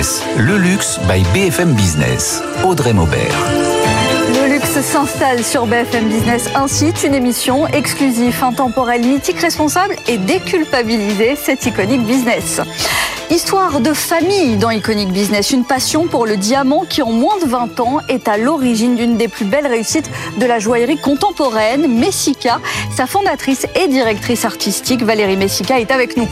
Le luxe by BFM Business. Audrey Maubert. Le luxe s'installe sur BFM Business Ainsi, une émission exclusive, intemporelle, mythique, responsable et déculpabilisée. C'est Iconic Business. Histoire de famille dans Iconic Business, une passion pour le diamant qui en moins de 20 ans est à l'origine d'une des plus belles réussites de la joaillerie contemporaine, Messica. Sa fondatrice et directrice artistique, Valérie Messica, est avec nous.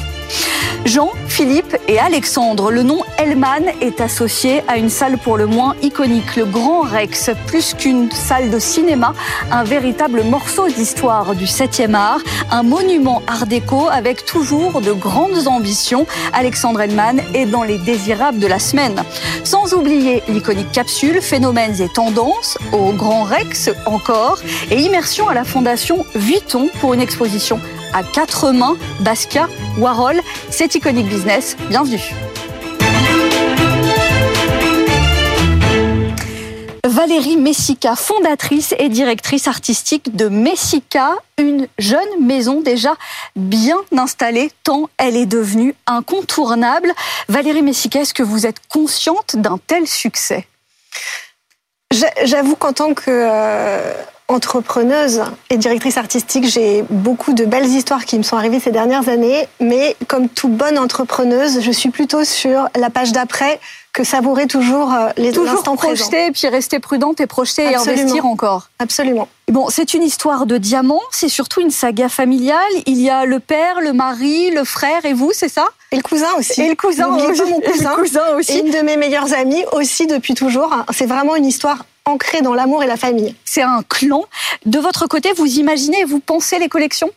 Jean, Philippe et Alexandre. Le nom Hellman est associé à une salle pour le moins iconique, le Grand Rex, plus qu'une salle de cinéma, un véritable morceau d'histoire du 7e art, un monument art déco avec toujours de grandes ambitions. Alexandre Est dans les désirables de la semaine. Sans oublier l'iconique capsule, phénomènes et tendances, au Grand Rex encore, et immersion à la fondation Vuitton pour une exposition à quatre mains, Basquiat, Warhol, c'est Iconic Business. Bienvenue. Valérie Messica, fondatrice et directrice artistique de Messica, une jeune maison déjà bien installée tant elle est devenue incontournable. Valérie Messica, est-ce que vous êtes consciente d'un tel succès? J'avoue qu'en tant que euh, entrepreneuse et directrice artistique, j'ai beaucoup de belles histoires qui me sont arrivées ces dernières années, mais comme toute bonne entrepreneuse, je suis plutôt sur la page d'après que savourer toujours euh, les toujours projeter et puis rester prudente et projeter et investir encore. Absolument. Bon, c'est une histoire de diamants, c'est surtout une saga familiale. Il y a le père, le mari, le frère et vous, c'est ça? Et le cousin aussi. Et le cousin, aussi. mon cousin, le cousin aussi. Et une de mes meilleures amies aussi depuis toujours. C'est vraiment une histoire ancré dans l'amour et la famille. C'est un clan. De votre côté, vous imaginez et vous pensez les collections?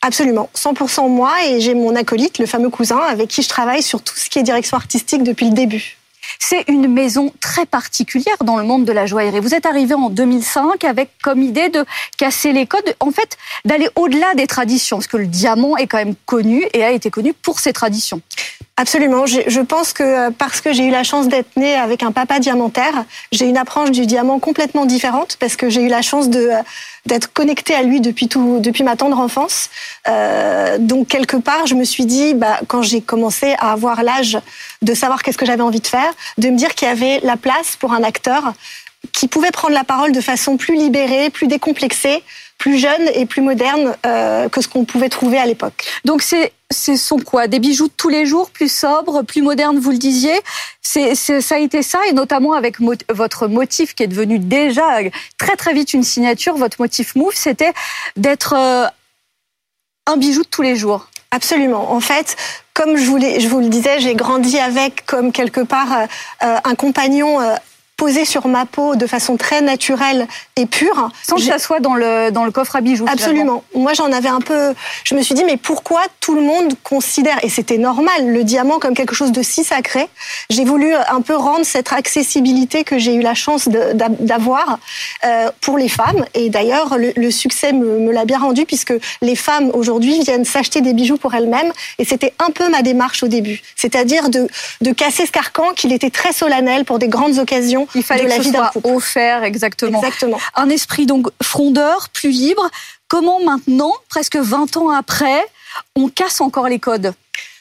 Absolument, 100% moi et j'ai mon acolyte, le fameux cousin, avec qui je travaille sur tout ce qui est direction artistique depuis le début. C'est une maison très particulière dans le monde de la joaillerie. Vous êtes arrivé en 2005 avec comme idée de casser les codes, en fait, d'aller au-delà des traditions, parce que le diamant est quand même connu et a été connu pour ses traditions. Absolument. Je pense que euh, parce que j'ai eu la chance d'être née avec un papa diamantaire, j'ai une approche du diamant complètement différente parce que j'ai eu la chance de euh, d'être connectée à lui depuis tout, depuis ma tendre enfance. Euh, donc quelque part, je me suis dit, bah, quand j'ai commencé à avoir l'âge de savoir qu'est-ce que j'avais envie de faire, de me dire qu'il y avait la place pour un acteur qui pouvait prendre la parole de façon plus libérée, plus décomplexée, plus jeune et plus moderne euh, que ce qu'on pouvait trouver à l'époque. Donc c'est ce sont quoi? Des bijoux de tous les jours, plus sobres, plus modernes, vous le disiez? C'est, ça a été ça, et notamment avec votre motif qui est devenu déjà très très vite une signature. Votre motif move, c'était d'être euh, un bijou de tous les jours. Absolument. En fait, comme je vous, je vous le disais, j'ai grandi avec comme quelque part euh, un compagnon posé sur ma peau de façon très naturelle et pure. Sans que ça soit dans le, dans le coffre à bijoux. Absolument. Moi, j'en avais un peu. Je me suis dit, mais pourquoi tout le monde considère, et c'était normal, le diamant comme quelque chose de si sacré? J'ai voulu un peu rendre cette accessibilité que j'ai eu la chance d'avoir euh, pour les femmes. Et d'ailleurs, le, succès me, me l'a bien rendu puisque les femmes aujourd'hui viennent s'acheter des bijoux pour elles-mêmes. Et c'était un peu ma démarche au début. C'est-à-dire de, de casser ce carcan qu'il était très solennel pour des grandes occasions il fallait que ce soit offert, exactement. Exactement. Un esprit donc frondeur, plus libre. Comment maintenant, presque 20 ans après, on casse encore les codes?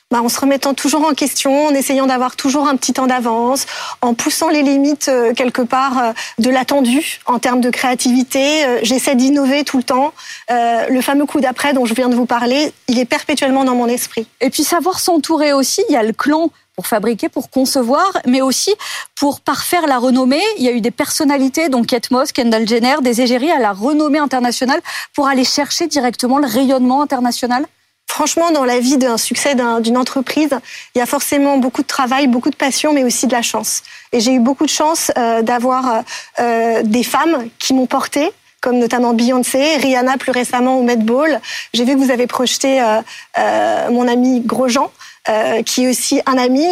Bah, en se remettant toujours en question, en essayant d'avoir toujours un petit temps d'avance, en poussant les limites euh, quelque part euh, de l'attendu en termes de créativité. Euh, j'essaie d'innover tout le temps. le fameux coup d'après dont je viens de vous parler, il est perpétuellement dans mon esprit. Et puis savoir s'entourer aussi. Il y a le clan pour fabriquer, pour concevoir, mais aussi pour parfaire la renommée. Il y a eu des personnalités, donc Kate Moss, Kendall Jenner, des égéries à la renommée internationale pour aller chercher directement le rayonnement international Franchement, dans la vie d'un succès d'une entreprise, il y a forcément beaucoup de travail, beaucoup de passion, mais aussi de la chance. Et j'ai eu beaucoup de chance euh, d'avoir euh, des femmes qui m'ont portée, comme notamment Beyoncé, Rihanna plus récemment au Met Ball. J'ai vu que vous avez projeté euh, mon ami Grosjean. Euh, qui est aussi un ami.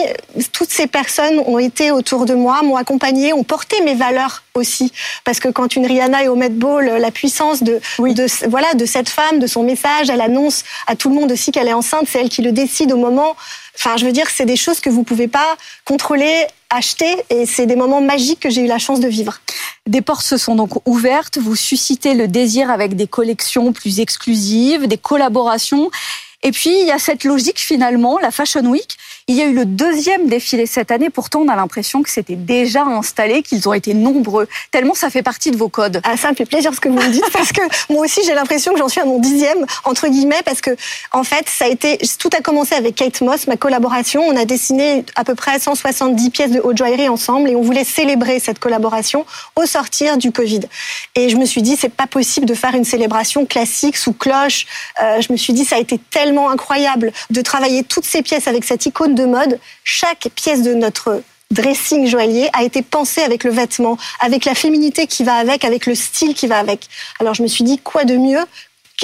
Toutes ces personnes ont été autour de moi, m'ont accompagné, ont porté mes valeurs aussi. Parce que quand une Rihanna est au Met Ball, la puissance de, de, voilà, de cette femme, de son message, elle annonce à tout le monde aussi qu'elle est enceinte, c'est elle qui le décide au moment. Enfin, je veux dire, c'est des choses que vous pouvez pas contrôler, acheter, et c'est des moments magiques que j'ai eu la chance de vivre. Des portes se sont donc ouvertes, vous suscitez le désir avec des collections plus exclusives, des collaborations. Et puis, il y a cette logique finalement, la Fashion Week. Il y a eu le deuxième défilé cette année. Pourtant, on a l'impression que c'était déjà installé, qu'ils ont été nombreux. Tellement ça fait partie de vos codes. Ah, ça me fait plaisir ce que vous me dites parce que moi aussi, j'ai l'impression que j'en suis à mon dixième, entre guillemets, parce que, en fait, ça a été, tout a commencé avec Kate Moss, ma collaboration. On a dessiné à peu près 170 pièces de haute joaillerie ensemble et on voulait célébrer cette collaboration au sortir du Covid. Et je me suis dit, c'est pas possible de faire une célébration classique sous cloche. Euh, je me suis dit, ça a été tellement incroyable de travailler toutes ces pièces avec cette icône de mode. Chaque pièce de notre dressing joaillier a été pensée avec le vêtement, avec la féminité qui va avec, avec le style qui va avec. Alors je me suis dit, quoi de mieux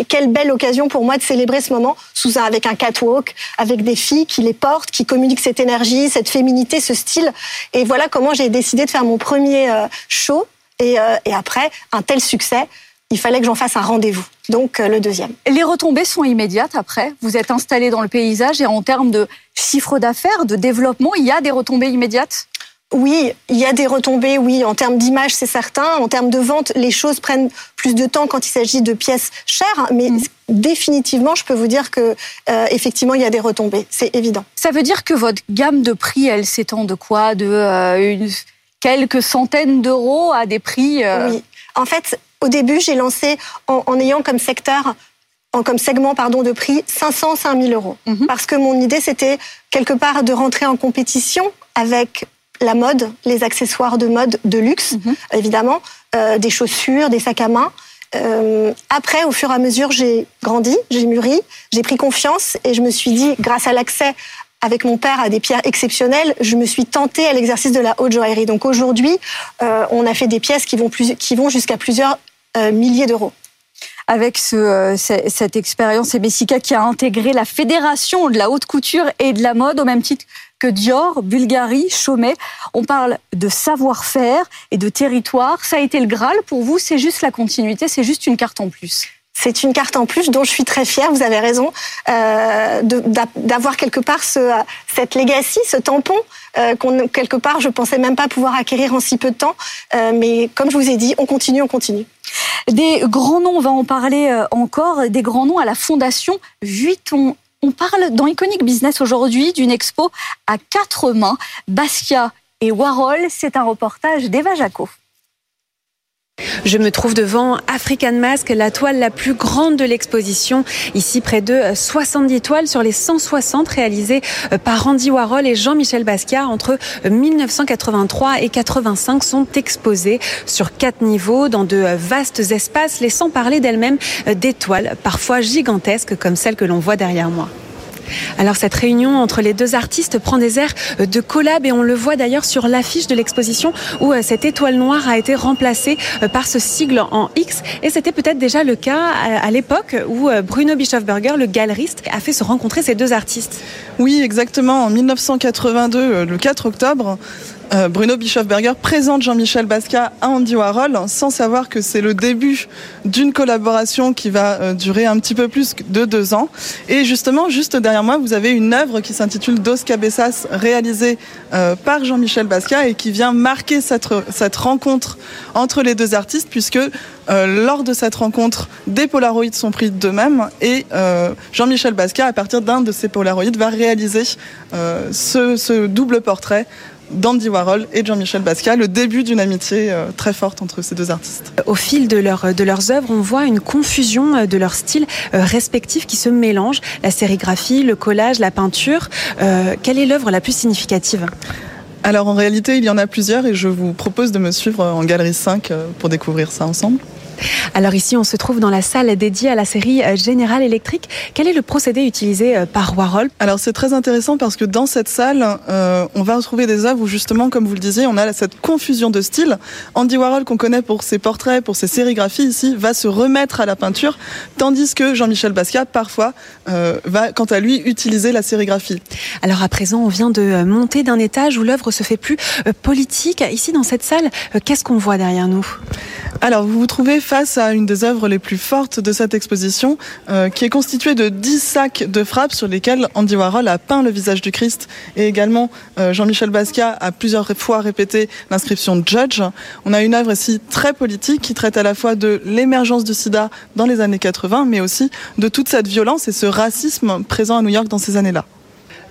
quelle belle occasion pour moi de célébrer ce moment sous un, avec un catwalk, avec des filles qui les portent, qui communiquent cette énergie, cette féminité, ce style. Et voilà comment j'ai décidé de faire mon premier euh, show. Euh, et après, un tel succès, il fallait que j'en fasse un rendez-vous. Donc euh, le deuxième. Les retombées sont immédiates après. Vous êtes installé dans le paysage et en termes de chiffre d'affaires, de développement, il y a des retombées immédiates? Oui, il y a des retombées, oui, en termes d'image, c'est certain. En termes de vente, les choses prennent plus de temps quand il s'agit de pièces chères, mais mmh. définitivement, je peux vous dire que euh, effectivement, il y a des retombées, c'est évident. Ça veut dire que votre gamme de prix, elle s'étend de quoi? De euh, une, quelques centaines d'euros à des prix Oui, en fait, au début, j'ai lancé en, ayant comme secteur en, comme segment pardon de prix 500 5000 euros mhm. parce que mon idée c'était quelque part de rentrer en compétition avec la mode, les accessoires de mode de luxe mhm. évidemment, euh, des chaussures, des sacs à main. Euh, après, au fur et à mesure, j'ai grandi, j'ai mûri, j'ai pris confiance et je me suis dit, grâce à l'accès avec mon père à des pierres exceptionnelles, je me suis tentée à l'exercice de la haute joaillerie. Donc aujourd'hui, euh, on a fait des pièces qui vont, plus, qui vont jusqu'à plusieurs milliers d'euros avec ce, euh, cette expérience Messica qui a intégré la fédération de la haute couture et de la mode au même titre que Dior, Bulgarie, Chaumet. On parle de savoir-faire et de territoire. Ça a été le Graal pour vous, c'est juste la continuité, c'est juste une carte en plus. C'est une carte en plus dont je suis très fière, vous avez raison, euh, d'avoir quelque part ce, cette legacy, ce tampon, euh, qu'on quelque part je pensais même pas pouvoir acquérir en si peu de temps. Euh, mais comme je vous ai dit, on continue, on continue. Des grands noms, on va en parler euh, encore, des grands noms à la Fondation Vuitton. On parle dans Iconic Business aujourd'hui d'une expo à quatre mains, Basquiat et Warhol. C'est un reportage d'Eva Jaco. Je me trouve devant African Mask, la toile la plus grande de l'exposition. Ici, près de 70 toiles sur les 160 réalisées euh, par Andy Warhol et Jean-Michel Basquiat entre 1983 euh, et 85 sont exposées sur quatre niveaux dans de euh, vastes espaces, laissant parler d'elles-mêmes des toiles parfois gigantesques comme celle que l'on voit derrière moi. Alors cette réunion entre les deux artistes prend des airs de collab et on le voit d'ailleurs sur l'affiche de l'exposition où euh, cette étoile noire a été remplacée euh, par ce sigle en X et c'était peut-être déjà le cas à l'époque où euh, Bruno Bischofberger, le galeriste, a fait se rencontrer ces deux artistes. Oui, exactement. En 1982, le 4 octobre, euh, Bruno Bischofberger présente Jean-Michel Basquiat à Andy Warhol sans savoir que c'est le début d'une collaboration qui va euh, durer un petit peu plus de deux ans. Et justement, juste derrière moi, vous avez une œuvre qui s'intitule Dos Cabezas, réalisée euh, par Jean-Michel Basquiat et qui vient marquer cette, rencontre entre les deux artistes puisque lors de cette rencontre, des Polaroids sont pris d'eux-mêmes et Jean-Michel Basquiat, à partir d'un de ces Polaroids, va réaliser ce double portrait d'Andy Warhol et Jean-Michel Basquiat, le début d'une amitié euh, très forte entre ces deux artistes. Au fil de, leur, de leurs œuvres, on voit une confusion euh, de leurs styles euh, respectifs qui se mélangent, la sérigraphie, le collage, la peinture. quelle est l'œuvre la plus significative? Alors en réalité, il y en a plusieurs et je vous propose de me suivre en Galerie 5 pour découvrir ça ensemble. Alors ici, on se trouve dans la salle dédiée à la série euh, General Electric. Quel est le procédé utilisé euh, par Warhol? Alors c'est très intéressant parce que dans cette salle, euh, on va retrouver des œuvres où justement, comme vous le disiez, on a cette confusion de styles. Andy Warhol, qu'on connaît pour ses portraits, pour ses sérigraphies ici, va se remettre à la peinture, tandis que Jean-Michel Basquiat, parfois, va, quant à lui, utiliser la sérigraphie. Alors à présent, on vient de monter d'un étage où l'œuvre se fait plus politique. Ici, dans cette salle, qu'est-ce qu'on voit derrière nous? Alors, vous vous trouvez face à une des œuvres les plus fortes de cette exposition, euh, qui est constituée de 10 sacs de frappes sur lesquels Andy Warhol a peint le visage du Christ et également euh, Jean-Michel Basquiat a plusieurs fois répété l'inscription Judge. On a une œuvre ici très politique qui traite à la fois de l'émergence du sida dans les années 80, mais aussi de toute cette violence et ce racisme présent à New York dans ces années-là.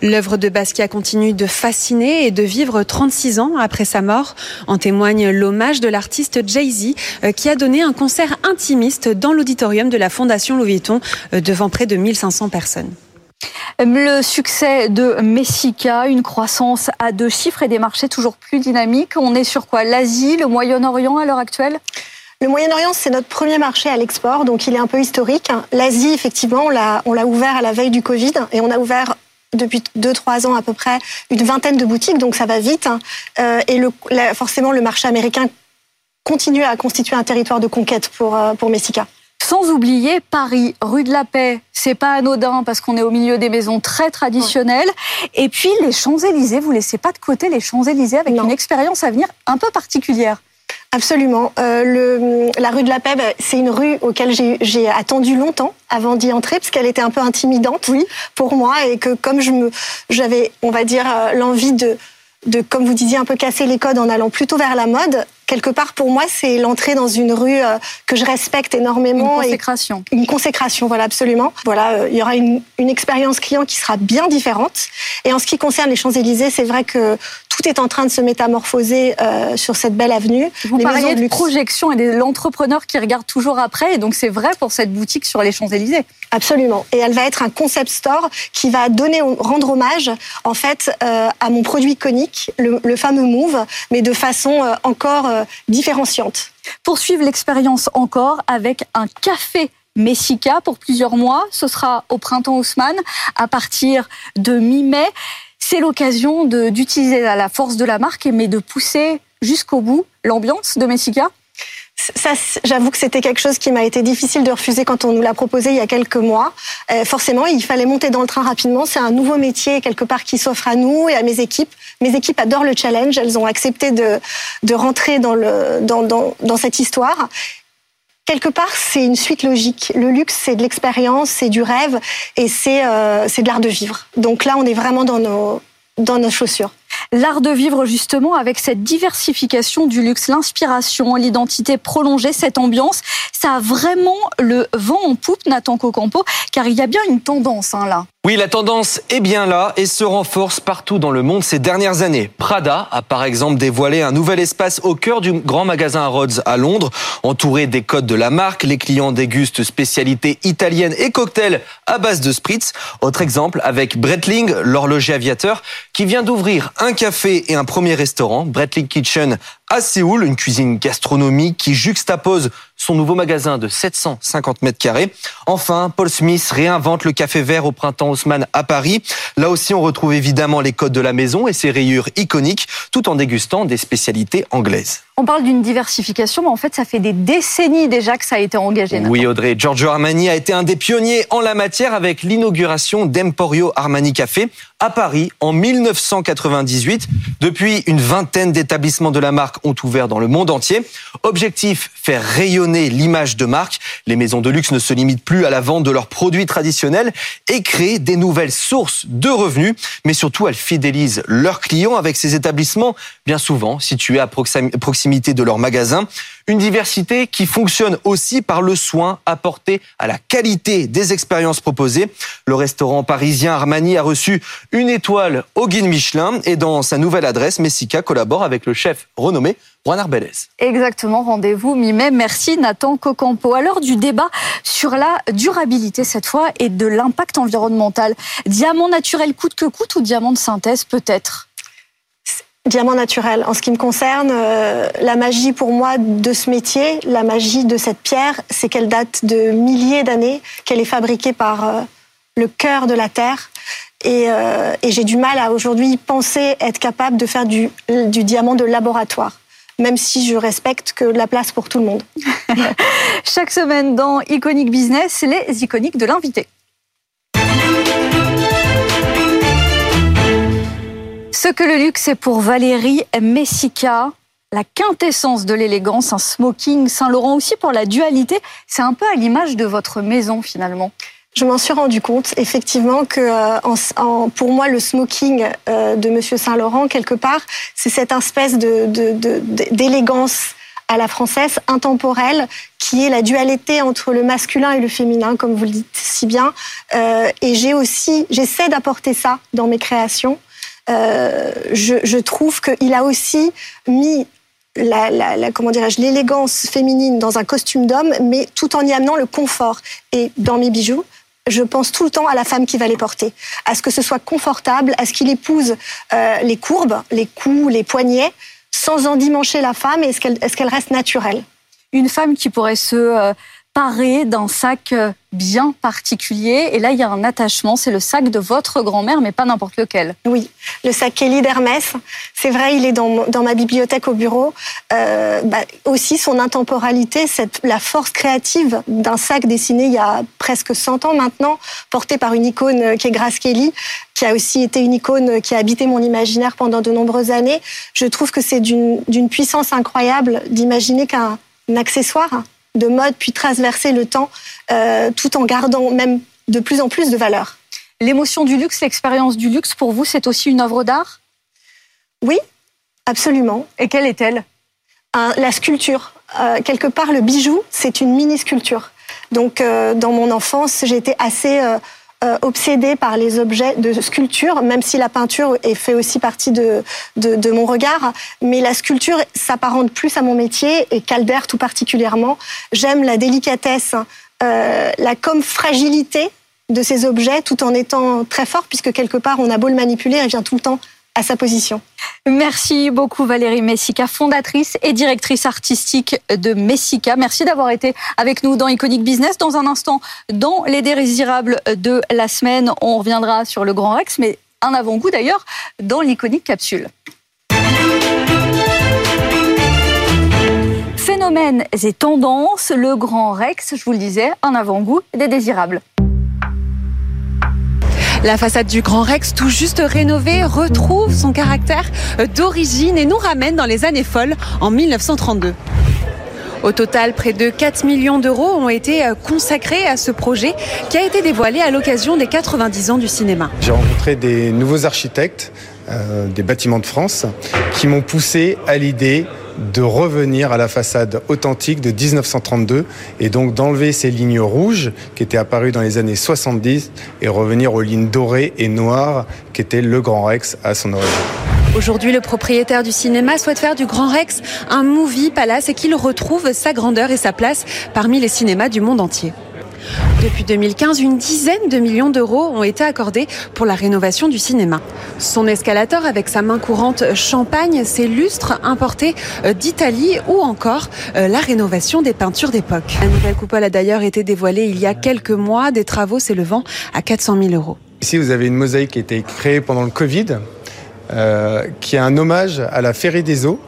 L'œuvre de Basquiat continue de fasciner et de vivre 36 ans après sa mort. En témoigne l'hommage de l'artiste Jay-Z euh, qui a donné un concert intimiste dans l'auditorium de la Fondation Louis Vuitton euh, devant près de 1500 personnes. Le succès de Messica, une croissance à deux chiffres et des marchés toujours plus dynamiques. On est sur quoi? L'Asie, le Moyen-Orient à l'heure actuelle? Le Moyen-Orient, c'est notre premier marché à l'export, donc il est un peu historique. L'Asie, effectivement, on l'a ouvert à la veille du Covid et on a ouvert depuis 2-3 ans à peu près une vingtaine de boutiques, donc ça va vite. Hein. Euh, et le, forcément, le marché américain continue à constituer un territoire de conquête pour, euh, pour Messica. Sans oublier Paris, rue de la Paix, c'est pas anodin parce qu'on est au milieu des maisons très traditionnelles. Et puis les Champs-Élysées, vous laissez pas de côté les Champs-Élysées avec une expérience à venir un peu particulière. Absolument. Euh, le, la rue de la Paix, bah, c'est une rue auquel j'ai attendu longtemps avant d'y entrer, parce qu'elle était un peu intimidante oui. pour moi, et que comme je me, j'avais, on va dire, euh, l'envie de, de, comme vous disiez, un peu casser les codes en allant plutôt vers la mode, quelque part pour moi c'est l'entrée dans une rue euh, que je respecte énormément. Une consécration. une consécration, voilà absolument. Voilà, euh, il y aura une, une, expérience client qui sera bien différente. Et en ce qui concerne les Champs Élysées, c'est vrai que tout est en train de se métamorphoser euh, sur cette belle avenue. Vous les parliez de, de projection et de l'entrepreneur qui regarde toujours après, et donc c'est vrai pour cette boutique sur les Champs Élysées. Absolument. Et elle va être un concept store qui va donner, rendre hommage en fait euh, à mon produit iconique, le, le, fameux Move, mais de façon euh, encore différenciante. Poursuivre l'expérience encore avec un café Messica pour plusieurs mois. Ce sera au printemps Haussmann à partir de mi-mai. C'est l'occasion d'utiliser la force de la marque, mais de pousser jusqu'au bout l'ambiance de Messica ça, j'avoue que c'était quelque chose qui m'a été difficile de refuser quand on nous l'a proposé il y a quelques mois. Euh, forcément, il fallait monter dans le train rapidement. C'est un nouveau métier quelque part qui s'offre à nous et à mes équipes. Mes équipes adorent le challenge. Elles ont accepté de, rentrer dans cette histoire. Quelque part, c'est une suite logique. Le luxe, c'est de l'expérience, c'est du rêve et c'est euh, de l'art de vivre. Donc là, on est vraiment dans nos, dans nos chaussures. L'art de vivre justement avec cette diversification du luxe, l'inspiration, l'identité prolongée, cette ambiance, ça a vraiment le vent en poupe, Nathan Cocampo, car il y a bien une tendance hein, là. Oui, la tendance est bien là et se renforce partout dans le monde ces dernières années. Prada a par exemple dévoilé un nouvel espace au cœur du grand magasin Rhodes à Londres. Entouré des codes de la marque, les clients dégustent spécialités italiennes et cocktails à base de spritz. Autre exemple avec Breitling, l'horloger aviateur, qui vient d'ouvrir un café et un premier restaurant, Breitling Kitchen à Séoul, une cuisine gastronomique qui juxtapose son nouveau magasin de 750 mètres carrés. Enfin, Paul Smith réinvente le café vert au printemps Haussmann à Paris. Là aussi, on retrouve évidemment les codes de la maison et ses rayures iconiques, tout en dégustant des spécialités anglaises. On parle d'une diversification, mais en fait, ça fait des décennies déjà que ça a été engagé. Oui, Audrey. Giorgio Armani a été un des pionniers en la matière avec l'inauguration d'Emporio Armani Café à Paris en 1998. Depuis, une vingtaine d'établissements de la marque ont ouvert dans le monde entier. Objectif, faire rayonner l'image de marque. Les maisons de luxe ne se limitent plus à la vente de leurs produits traditionnels et créent des nouvelles sources de revenus. Mais surtout, elles fidélisent leurs clients avec ces établissements bien souvent situés à proximité de leur magasin. Une diversité qui fonctionne aussi par le soin apporté à la qualité des expériences proposées. Le restaurant parisien Armani a reçu une étoile au guide Michelin et dans sa nouvelle adresse, Messica collabore avec le chef renommé Juan Arbeles. Exactement, rendez-vous mi-mai. Merci Nathan Cocampo. À l'heure du débat sur la durabilité cette fois et de l'impact environnemental, diamant naturel coûte que coûte ou diamant de synthèse peut-être? Diamant naturel. En ce qui me concerne, euh, la magie pour moi de ce métier, la magie de cette pierre, c'est qu'elle date de milliers d'années, qu'elle est fabriquée par euh, le cœur de la terre. Et, euh, et j'ai du mal à aujourd'hui penser être capable de faire du, du diamant de laboratoire même si je respecte que la place pour tout le monde. Chaque semaine dans Iconic Business, les iconiques de l'invité. Ce que le luxe est pour Valérie Messica, la quintessence de l'élégance, un smoking Saint-Laurent aussi pour la dualité. C'est un peu à l'image de votre maison finalement. Je m'en suis rendu compte effectivement que euh, pour moi le smoking euh, de Monsieur Saint-Laurent quelque part c'est cette espèce d'élégance à la française intemporelle qui est la dualité entre le masculin et le féminin comme vous le dites si bien euh, et j'ai aussi j'essaie d'apporter ça dans mes créations je, je trouve qu'il a aussi mis la, comment dirais-je l'élégance féminine dans un costume d'homme, mais tout en y amenant le confort. Et dans mes bijoux, je pense tout le temps à la femme qui va les porter, à ce que ce soit confortable, à ce qu'il épouse euh, les courbes, les coups, les poignets, sans endimancher la femme, et est-ce qu'elle est qu'elle reste naturelle. Une femme qui pourrait se euh, d'un sac euh, bien particulier. Et là, il y a un attachement, c'est le sac de votre grand-mère, mais pas n'importe lequel. Oui, le sac Kelly d'Hermès. C'est vrai, il est dans, ma bibliothèque au bureau. Euh, bah, aussi son intemporalité, la force créative d'un sac dessiné il y a presque 100 ans maintenant, porté par une icône qui est Grace Kelly, qui a aussi été une icône qui a habité mon imaginaire pendant de nombreuses années. Je trouve que c'est d'une puissance incroyable d'imaginer qu'un accessoire de mode puis transverser le temps euh, tout en gardant même de plus en plus de valeur. L'émotion du luxe, l'expérience du luxe, pour vous, c'est aussi une œuvre d'art? Oui, absolument. Et quelle est-elle? La sculpture. Euh, quelque part, le bijou, c'est une mini-sculpture. Donc, euh, dans mon enfance, j'étais assez euh, obsédée par les objets de sculpture, même si la peinture est fait aussi partie de, de, mon regard. Mais la sculpture s'apparente plus à mon métier et Calder tout particulièrement. J'aime la délicatesse, euh, la comme fragilité de ces objets tout en étant très fort puisque quelque part on a beau le manipuler, il vient tout le temps à sa position. Merci beaucoup Valérie Messica, fondatrice et directrice artistique de Messica. Merci d'avoir été avec nous dans Iconic Business. Dans un instant, dans les désirables de la semaine, on reviendra sur le Grand Rex, mais un avant-goût d'ailleurs dans l'Iconic Capsule. Phénomènes et tendances, le Grand Rex, je vous le disais, un avant-goût des désirables. La façade du Grand Rex, tout juste rénovée, retrouve son caractère d'origine et nous ramène dans les années folles en 1932. Au total, près de 4 millions d'euros ont été consacrés à ce projet qui a été dévoilé à l'occasion des 90 ans du cinéma. J'ai rencontré des nouveaux architectes euh, des bâtiments de France qui m'ont poussé à l'idée de revenir à la façade authentique de 1932 et donc d'enlever ces lignes rouges qui étaient apparues dans les années 70 et revenir aux lignes dorées et noires qui étaient le Grand Rex à son origine. Aujourd'hui, le propriétaire du cinéma souhaite faire du Grand Rex un movie palace et qu'il retrouve sa grandeur et sa place parmi les cinémas du monde entier. Depuis 2015, une dizaine de millions d'euros ont été accordés pour la rénovation du cinéma. Son escalator avec sa main courante champagne, ses lustres importés euh, d'Italie ou encore euh, la rénovation des peintures d'époque. La nouvelle coupole a d'ailleurs été dévoilée il y a quelques mois, des travaux s'élevant à 400 000 euros. Ici, vous avez une mosaïque qui a été créée pendant le Covid, euh, qui est un hommage à la Féerie des Eaux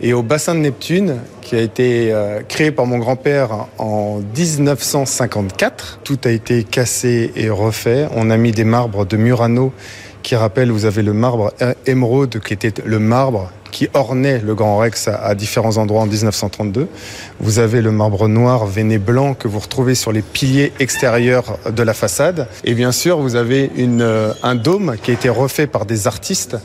et au bassin de Neptune qui a été euh, créé par mon grand-père en 1954. Tout a été cassé et refait. On a mis des marbres de Murano qui rappellent, vous avez le marbre émeraude qui était le marbre qui ornait le Grand Rex à, différents endroits en 1932. Vous avez le marbre noir veiné blanc que vous retrouvez sur les piliers extérieurs de la façade. Et bien sûr, vous avez euh, un dôme qui a été refait par des artistes,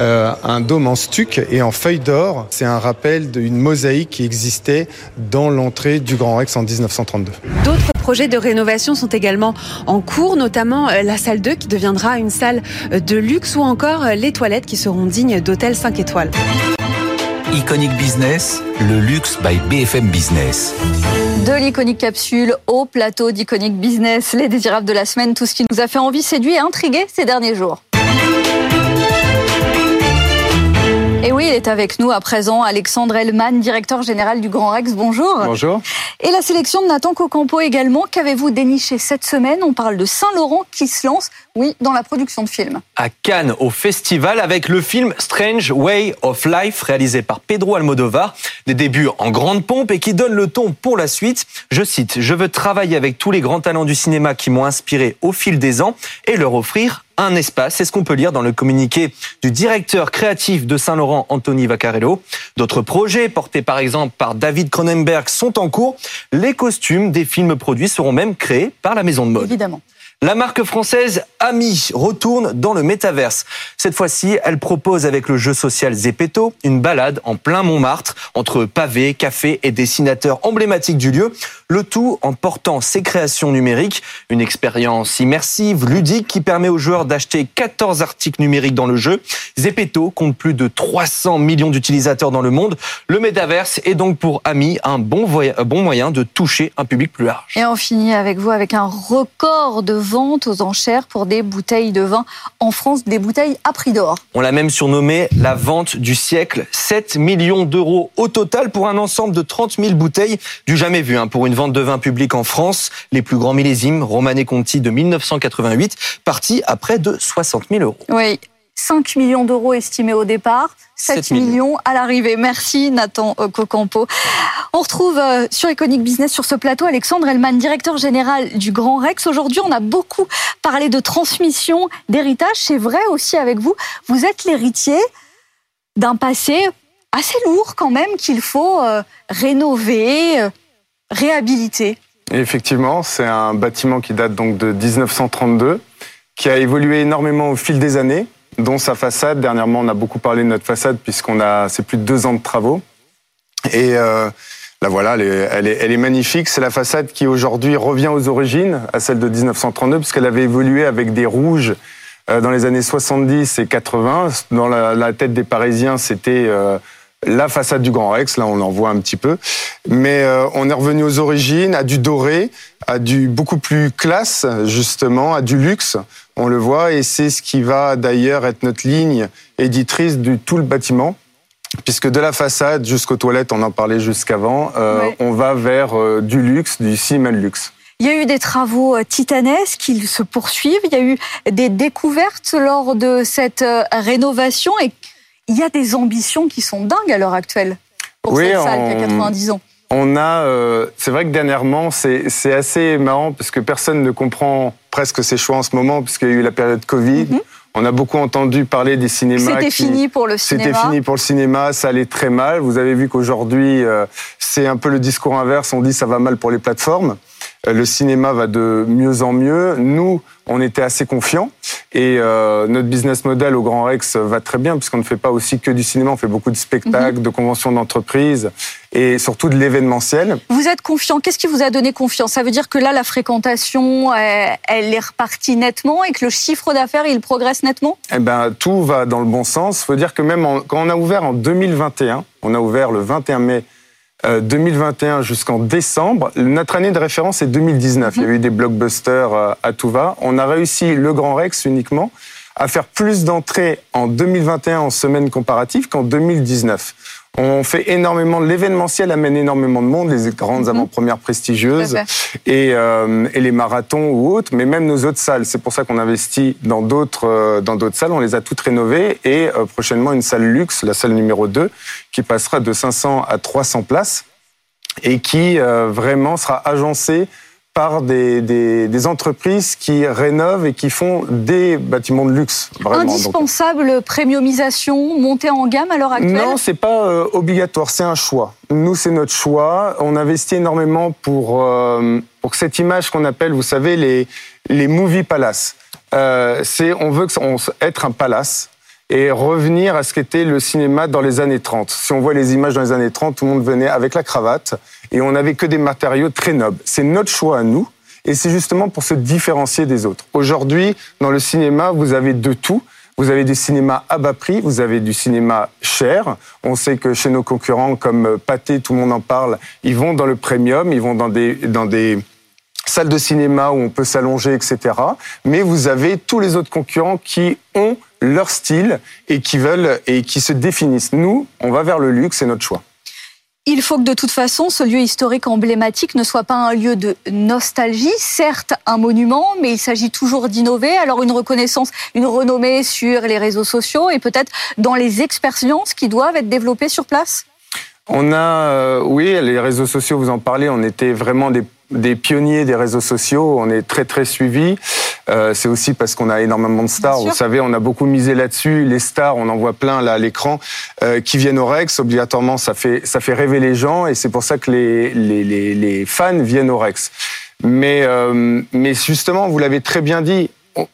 euh, un dôme en stuc et en feuilles d'or. C'est un rappel d'une mosaïque qui existait dans l'entrée du Grand Rex en 1932. D'autres projets de rénovation sont également en cours, notamment euh, la salle 2 qui deviendra une salle de luxe ou encore les toilettes qui seront dignes d'hôtels 5 étoiles. Iconic Business, le luxe by BFM Business. De l'Iconic Capsule au plateau d'Iconic Business, les désirables de la semaine, tout ce qui nous a fait envie, séduit et intrigué ces derniers jours. Et oui, il est avec nous à présent, Alexandre Hellman, directeur général du Grand Rex. Bonjour. Bonjour. Et la sélection de Nathan Cocampo également. Qu'avez-vous déniché cette semaine? On parle de Saint-Laurent qui se lance Oui, dans la production de films. À Cannes, au festival, avec le film Strange Way of Life, réalisé par Pedro Almodovar. Des débuts en grande pompe et qui donnent le ton pour la suite. Je cite, je veux travailler avec tous les grands talents du cinéma qui m'ont inspiré au fil des ans et leur offrir un espace. C'est ce qu'on peut lire dans le communiqué du directeur créatif de Saint-Laurent, Anthony Vaccarello. D'autres projets, portés par exemple par David Cronenberg, sont en cours. Les costumes des films produits seront même créés par la maison de mode. Évidemment. La marque française Ami retourne dans le métaverse. Cette fois-ci, elle propose avec le jeu social Zepeto une balade en plein Montmartre entre pavés, cafés et dessinateurs emblématiques du lieu. Le tout en portant ses créations numériques. Une expérience immersive, ludique qui permet aux joueurs d'acheter 14 articles numériques dans le jeu. Zepeto compte plus de 300 millions d'utilisateurs dans le monde. Le métaverse est donc pour Ami un bon, bon moyen de toucher un public plus large. Et on finit avec vous avec un record de vente aux enchères pour des bouteilles de vin en France, des bouteilles à prix d'or. On l'a même surnommé la vente du siècle. 7 millions d'euros au total pour un ensemble de 30 000 bouteilles du jamais vu hein, pour une vente de vin public en France. Les plus grands millésimes, Romanée Conti de 1988, partis à près de 60 000 euros. Oui, 5 millions d'euros estimés au départ, 7, 7 millions. millions à l'arrivée. Merci Nathan Cocampo. On retrouve euh, sur Iconic Business sur ce plateau Alexandre Elman, directeur général du Grand Rex. Aujourd'hui, on a beaucoup parlé de transmission, d'héritage. C'est vrai aussi avec vous. Vous êtes l'héritier d'un passé assez lourd quand même qu'il faut euh, rénover, euh, réhabiliter. Effectivement, c'est un bâtiment qui date donc de 1932, qui a évolué énormément au fil des années, dont sa façade. Dernièrement, on a beaucoup parlé de notre façade puisqu'on a, c'est plus de deux ans de travaux. Et euh, là, voilà, elle est, elle est, elle est magnifique. C'est la façade qui aujourd'hui revient aux origines, à celle de 1932, puisqu'elle avait évolué avec des rouges euh, dans les années 70 et 80. Dans la, tête des Parisiens, c'était euh, la façade du Grand Rex. Là, on en voit un petit peu. Mais euh, on est revenu aux origines, à du doré, à du beaucoup plus classe, justement, à du luxe. On le voit, et c'est ce qui va d'ailleurs être notre ligne éditrice du tout le bâtiment. Puisque de la façade jusqu'aux toilettes, on en parlait jusqu'avant, euh, Ouais. on va vers euh, du luxe, du de luxe. Il y a eu des travaux euh, titanesques qui se poursuivent. Il y a eu des découvertes lors de cette rénovation et il y a des ambitions qui sont dingues à l'heure actuelle pour Oui, cette salle qui a on- 90 ans. On a, euh, c'est vrai que dernièrement, c'est c'est assez marrant parce que personne ne comprend presque ces choix en ce moment puisqu'il y a eu la période Covid. Mhm. On a beaucoup entendu parler des cinémas. C'était fini pour le C'était cinéma. fini pour le cinéma, ça allait très mal. Vous avez vu qu'aujourd'hui, euh, c'est un peu le discours inverse. On dit ça va mal pour les plateformes. Euh, Le cinéma va de mieux en mieux. Nous, on était assez confiants et euh, notre business model au Grand Rex va très bien puisqu'on ne fait pas aussi que du cinéma. On fait beaucoup de spectacles, de conventions d'entreprise et surtout de l'événementiel. Vous êtes confiant. Qu'est-ce qui vous a donné confiance? Ça veut dire que là, la fréquentation, elle, elle est repartie nettement et que le chiffre d'affaires, il progresse nettement? Eh ben, tout va dans le bon sens. Il faut dire que même en- quand on a ouvert en 2021, on a ouvert le 21 mai euh, 2021 jusqu'en décembre, notre année de référence est 2019. Il y a eu des blockbusters euh, à tout va. On a réussi le Grand Rex uniquement à faire plus d'entrées en 2021 en semaine comparative qu'en 2019. On fait énormément l'événementiel, amène énormément de monde, les grandes avant-premières prestigieuses et, euh, et les marathons ou autres, mais même nos autres salles. C'est pour ça qu'on investit dans d'autres euh, dans d'autres salles. On les a toutes rénovées et euh, prochainement une salle luxe, la salle numéro 2, qui passera de 500 à 300 places et qui euh, vraiment sera agencée par des, des, des entreprises qui rénovent et qui font des bâtiments de luxe. Vraiment. Donc, Indispensable premiumisation, montée en gamme à l'heure actuelle? Non, c'est pas euh, obligatoire, c'est un choix. Nous, c'est notre choix. On investit énormément pour, euh, pour cette image qu'on appelle, vous savez, les, les movie palaces. Euh, c'est, on veut que on- être un palace et revenir à ce qu'était le cinéma dans les années 30. Si on voit les images dans les années 30, tout le monde venait avec la cravate et on n'avait que des matériaux très nobles. C'est notre choix à nous et c'est justement pour se différencier des autres. Aujourd'hui, dans le cinéma, vous avez de tout. Vous avez du cinéma à bas prix, vous avez du cinéma cher. On sait que chez nos concurrents comme Pathé, tout le monde en parle, ils vont dans le premium, ils vont dans des, dans des salles de cinéma où on peut s'allonger, etc. Mais vous avez tous les autres concurrents qui ont leur style et qui veulent et qui se définissent. Nous, on va vers le luxe, c'est notre choix. Il faut que de toute façon, ce lieu historique emblématique ne soit pas un lieu de nostalgie, certes un monument, mais il s'agit toujours d'innover. Alors une reconnaissance, une renommée sur les réseaux sociaux et peut-être dans les expériences qui doivent être développées sur place on a, euh, oui, les réseaux sociaux, vous en parlez, on était vraiment des, des pionniers des réseaux sociaux, on est très très suivis. Euh, c'est aussi parce qu'on a énormément de stars. Vous savez, on a beaucoup misé là-dessus. Les stars, on en voit plein là à l'écran, euh, qui viennent au Rex. Obligatoirement, ça fait ça fait rêver les gens, et c'est pour ça que les, les, les, les, fans viennent au Rex. Mais euh, mais justement, vous l'avez très bien dit,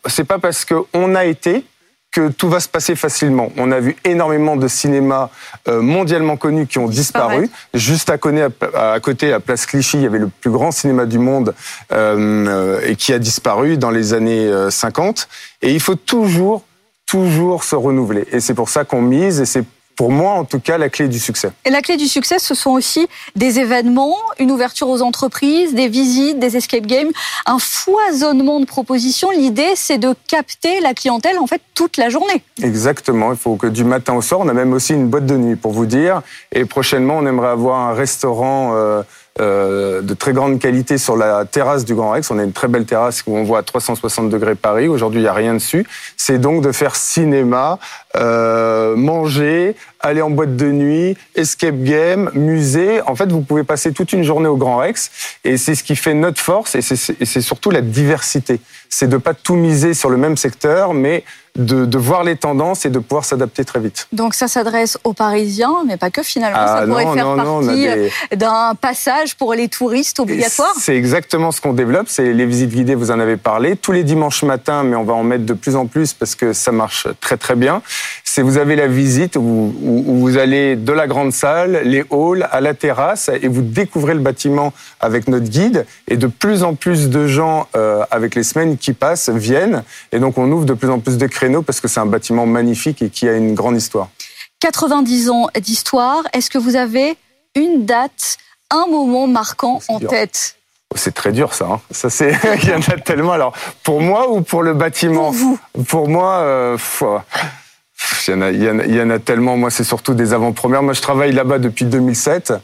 c'est pas parce qu'on a été que tout va se passer facilement. On a vu énormément de cinémas euh, mondialement connus qui ont disparu. Juste à côté, à côté, à Place Clichy, il y avait le plus grand cinéma du monde euh, et qui a disparu dans les années 50. Euh, et il faut toujours, toujours se renouveler. Et c'est pour ça qu'on mise et c'est pour moi, en tout cas, la clé du succès. Et la clé du succès, ce sont aussi des événements, une ouverture aux entreprises, des visites, des escape games, un foisonnement de propositions. L'idée, c'est de capter la clientèle, en fait, toute la journée. Exactement. Il faut que du matin au soir, on a même aussi une boîte de nuit, pour vous dire. Et prochainement, on aimerait avoir un restaurant... Euh, euh, de très grande qualité sur la terrasse du Grand Rex. On a une très belle terrasse où on voit à 360 degrés Paris. Aujourd'hui, il n'y a rien dessus. C'est donc de faire cinéma, euh, manger, aller en boîte de nuit, escape game, musée. En fait, vous pouvez passer toute une journée au Grand Rex et c'est ce qui fait notre force et c'est surtout la diversité. C'est de pas tout miser sur le même secteur, mais de, de, voir les tendances et de pouvoir s'adapter très vite. Donc ça s'adresse aux Parisiens, mais pas que finalement. Ah, ça pourrait faire partie euh, d'un passage pour les touristes obligatoire. C'est exactement ce qu'on développe. C'est les visites guidées, vous en avez parlé. Tous les dimanches matins, mais on va en mettre de plus en plus parce que ça marche très très bien. C'est vous avez la visite où, où, vous allez de la grande salle, les halls, à la terrasse et vous découvrez le bâtiment avec notre guide. Et de plus en plus de gens, euh, avec les semaines qui passent, viennent. Et donc on ouvre de plus en plus de parce que c'est un bâtiment magnifique et qui a une grande histoire. 90 ans d'histoire. Est-ce que vous avez une date, un moment marquant en tête? C'est très dur ça. Hein. Ça c'est il y en a tellement. Alors pour moi ou pour le bâtiment? Pour vous. Pour moi, euh, il, y en a, il, y en a, tellement. Moi c'est surtout des avant-premières. Moi je travaille là-bas depuis 2007.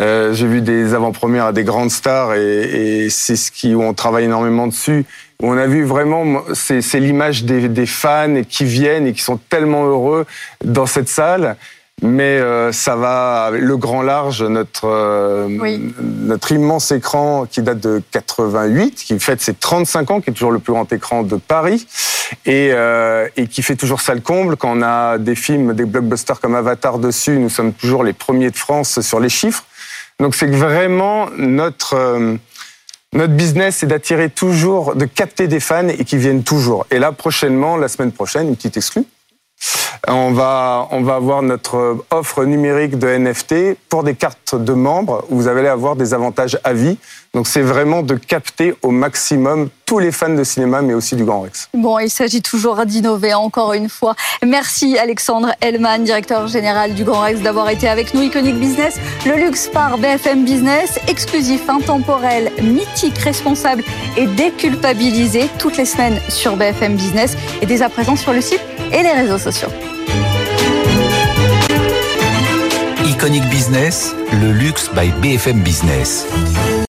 Euh, j'ai vu des avant-premières à des grandes stars et, et c'est ce qui où on travaille énormément dessus on a vu vraiment, c'est l'image des, fans qui viennent et qui sont tellement heureux dans cette salle. Mais euh, ça va, le grand large, notre euh, notre immense écran qui date de 88, qui fête ses 35 ans, qui est toujours le plus grand écran de Paris, et, euh, et qui fait toujours ça le comble. Quand on a des films, des blockbusters comme Avatar dessus, nous sommes toujours les premiers de France sur les chiffres. Donc c'est vraiment notre notre business, c'est d'attirer toujours, de capter des fans et qui viennent toujours. Et là, prochainement, la semaine prochaine, une petite exclue. On va, on va avoir notre offre numérique de NFT pour des cartes de membres où vous allez avoir des avantages à vie. Donc c'est vraiment de capter au maximum tous les fans de cinéma, mais aussi du Grand Rex. Bon, il s'agit toujours d'innover encore une fois. Merci Alexandre Hellman, directeur général du Grand Rex, d'avoir été avec nous. Iconic Business, le luxe par BFM Business, exclusif, intemporel, mythique, responsable et déculpabilisé toutes les semaines sur BFM Business et dès à présent sur le site et les réseaux sociaux. Iconic Business, le luxe by BFM Business.